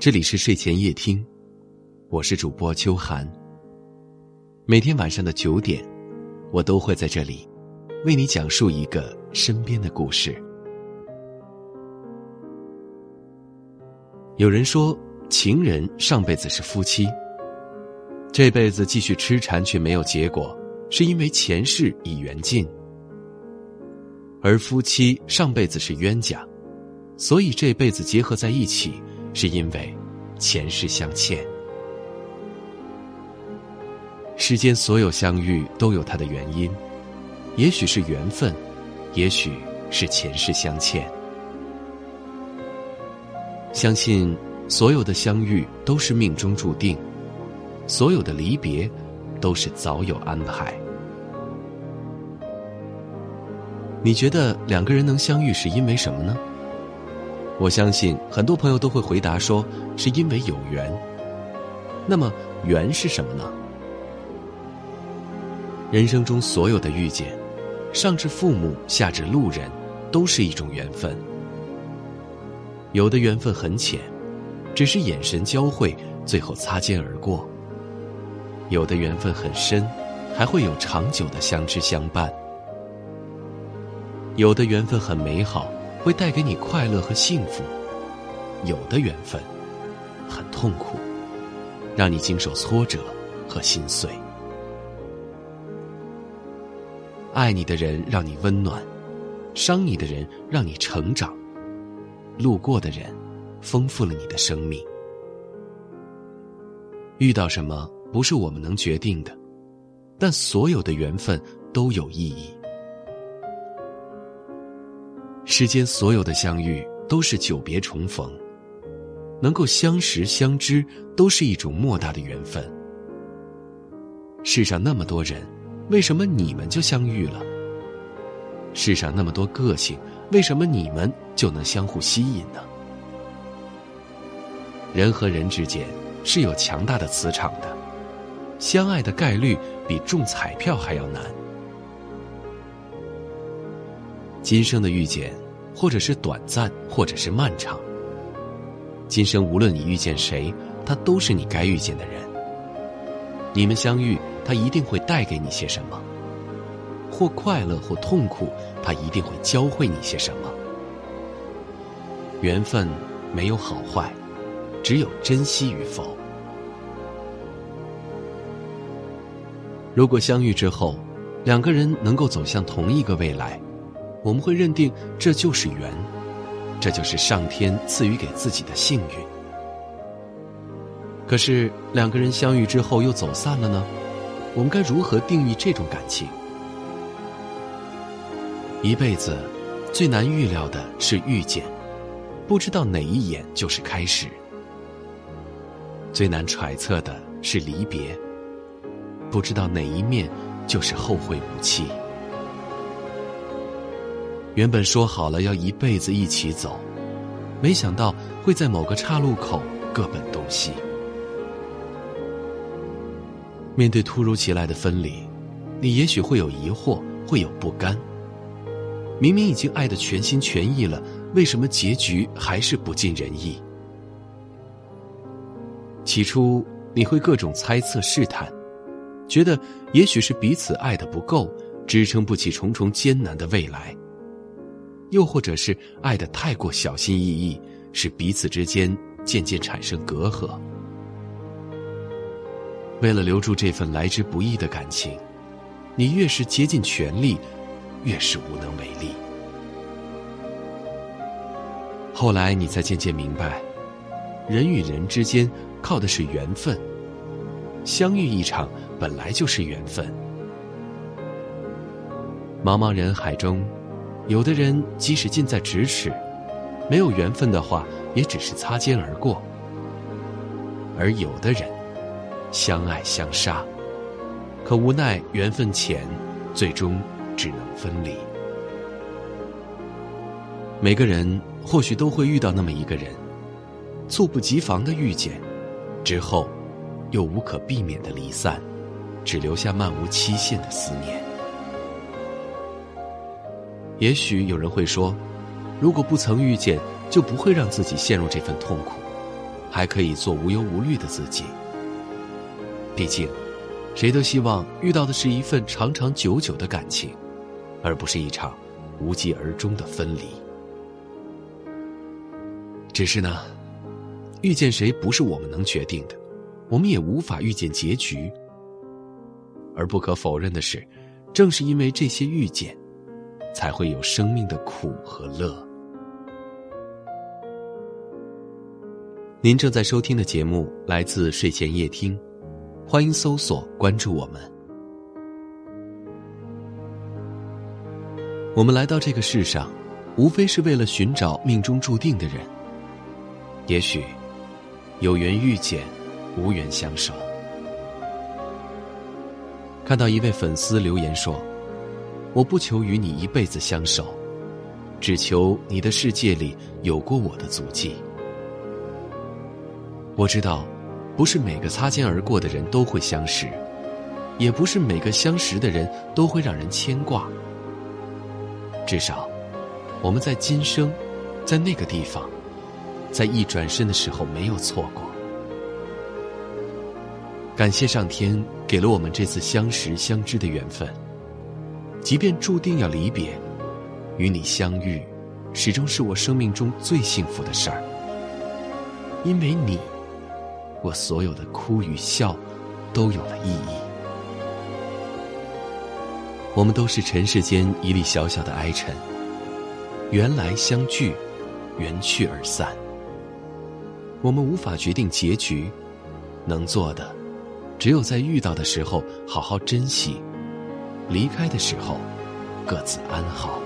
这里是睡前夜听，我是主播秋寒。每天晚上的九点，我都会在这里为你讲述一个身边的故事。有人说，情人上辈子是夫妻，这辈子继续痴缠却没有结果，是因为前世已缘尽；而夫妻上辈子是冤家。所以这辈子结合在一起，是因为前世相欠。世间所有相遇都有它的原因，也许是缘分，也许是前世相欠。相信所有的相遇都是命中注定，所有的离别都是早有安排。你觉得两个人能相遇是因为什么呢？我相信很多朋友都会回答说，是因为有缘。那么缘是什么呢？人生中所有的遇见，上至父母，下至路人，都是一种缘分。有的缘分很浅，只是眼神交汇，最后擦肩而过；有的缘分很深，还会有长久的相知相伴；有的缘分很美好。会带给你快乐和幸福，有的缘分很痛苦，让你经受挫折和心碎。爱你的人让你温暖，伤你的人让你成长，路过的人丰富了你的生命。遇到什么不是我们能决定的，但所有的缘分都有意义。世间所有的相遇都是久别重逢，能够相识相知都是一种莫大的缘分。世上那么多人，为什么你们就相遇了？世上那么多个性，为什么你们就能相互吸引呢？人和人之间是有强大的磁场的，相爱的概率比中彩票还要难。今生的遇见，或者是短暂，或者是漫长。今生无论你遇见谁，他都是你该遇见的人。你们相遇，他一定会带给你些什么，或快乐，或痛苦，他一定会教会你些什么。缘分没有好坏，只有珍惜与否。如果相遇之后，两个人能够走向同一个未来。我们会认定这就是缘，这就是上天赐予给自己的幸运。可是两个人相遇之后又走散了呢？我们该如何定义这种感情？一辈子最难预料的是遇见，不知道哪一眼就是开始；最难揣测的是离别，不知道哪一面就是后会无期。原本说好了要一辈子一起走，没想到会在某个岔路口各奔东西。面对突如其来的分离，你也许会有疑惑，会有不甘。明明已经爱的全心全意了，为什么结局还是不尽人意？起初你会各种猜测试探，觉得也许是彼此爱的不够，支撑不起重重艰难的未来。又或者是爱的太过小心翼翼，使彼此之间渐渐产生隔阂。为了留住这份来之不易的感情，你越是竭尽全力，越是无能为力。后来你才渐渐明白，人与人之间靠的是缘分，相遇一场本来就是缘分。茫茫人海中。有的人即使近在咫尺，没有缘分的话，也只是擦肩而过；而有的人相爱相杀，可无奈缘分浅，最终只能分离。每个人或许都会遇到那么一个人，猝不及防的遇见，之后又无可避免的离散，只留下漫无期限的思念。也许有人会说，如果不曾遇见，就不会让自己陷入这份痛苦。还可以做无忧无虑的自己。毕竟，谁都希望遇到的是一份长长久久的感情，而不是一场无疾而终的分离。只是呢，遇见谁不是我们能决定的，我们也无法预见结局。而不可否认的是，正是因为这些遇见，才会有生命的苦和乐。您正在收听的节目来自睡前夜听，欢迎搜索关注我们。我们来到这个世上，无非是为了寻找命中注定的人。也许，有缘遇见，无缘相守。看到一位粉丝留言说：“我不求与你一辈子相守，只求你的世界里有过我的足迹。”我知道，不是每个擦肩而过的人都会相识，也不是每个相识的人都会让人牵挂。至少，我们在今生，在那个地方，在一转身的时候没有错过。感谢上天给了我们这次相识相知的缘分。即便注定要离别，与你相遇，始终是我生命中最幸福的事儿。因为你。我所有的哭与笑，都有了意义。我们都是尘世间一粒小小的埃尘，缘来相聚，缘去而散。我们无法决定结局，能做的，只有在遇到的时候好好珍惜，离开的时候各自安好。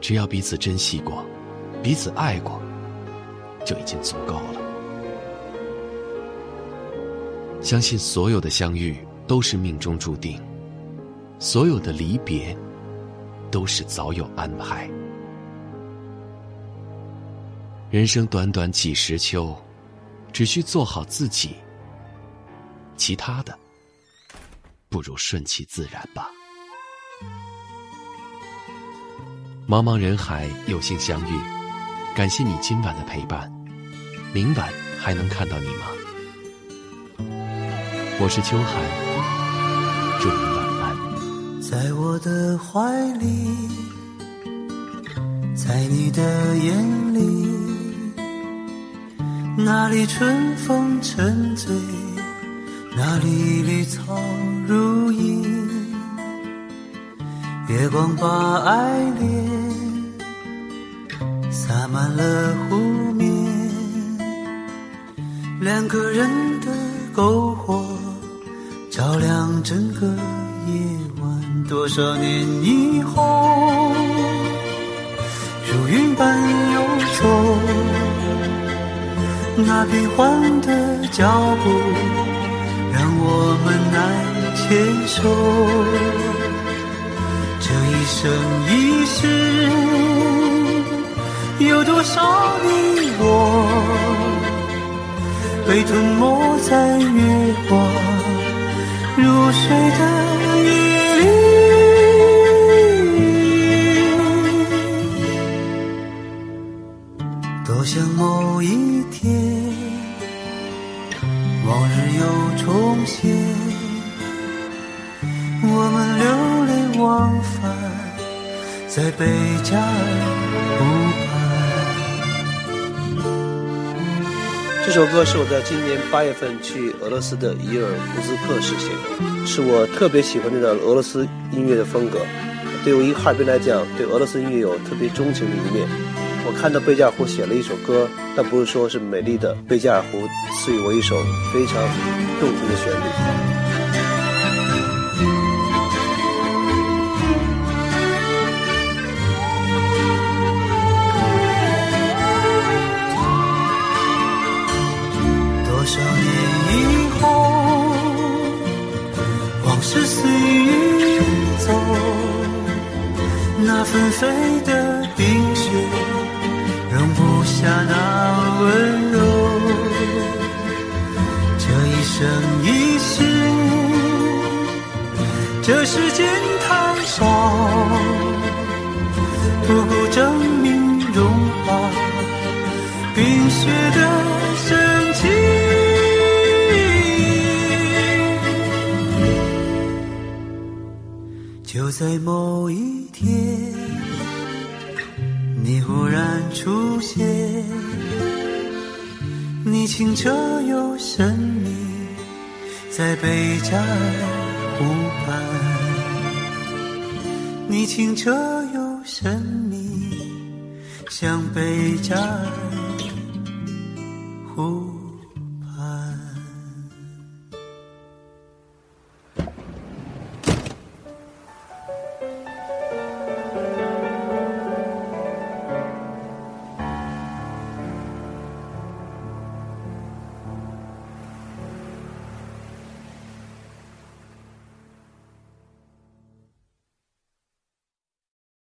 只要彼此珍惜过，彼此爱过，就已经足够了。相信所有的相遇都是命中注定，所有的离别都是早有安排。人生短短几十秋，只需做好自己，其他的不如顺其自然吧。茫茫人海，有幸相遇，感谢你今晚的陪伴。明晚还能看到你吗？我是秋寒，祝你晚安。在我的怀里，在你的眼里，那里春风沉醉，那里绿草月光把爱恋洒满了湖面，两个人的篝火。照亮整个夜晚，多少年以后，如云般游走，那变幻的脚步，让我们难牵手。一生一世，有多少你我，被吞没在月光。如水的夜里，多想某一天，往日又重现，我们流连忘返在贝加尔湖畔。这首歌是我在今年八月份去俄罗斯的伊尔库斯克时写的，是我特别喜欢的俄罗斯音乐的风格。对于哈尔滨来讲，对俄罗斯音乐有特别钟情的一面。我看到贝加尔湖写了一首歌，但不是说是美丽的贝加尔湖赐予我一首非常动听的旋律。纷飞的冰雪，容不下那温柔。这一生一世，这世间在某一天，你忽然出现，你清澈又神秘，在北加尔湖畔，你清澈又神秘，像北加尔湖。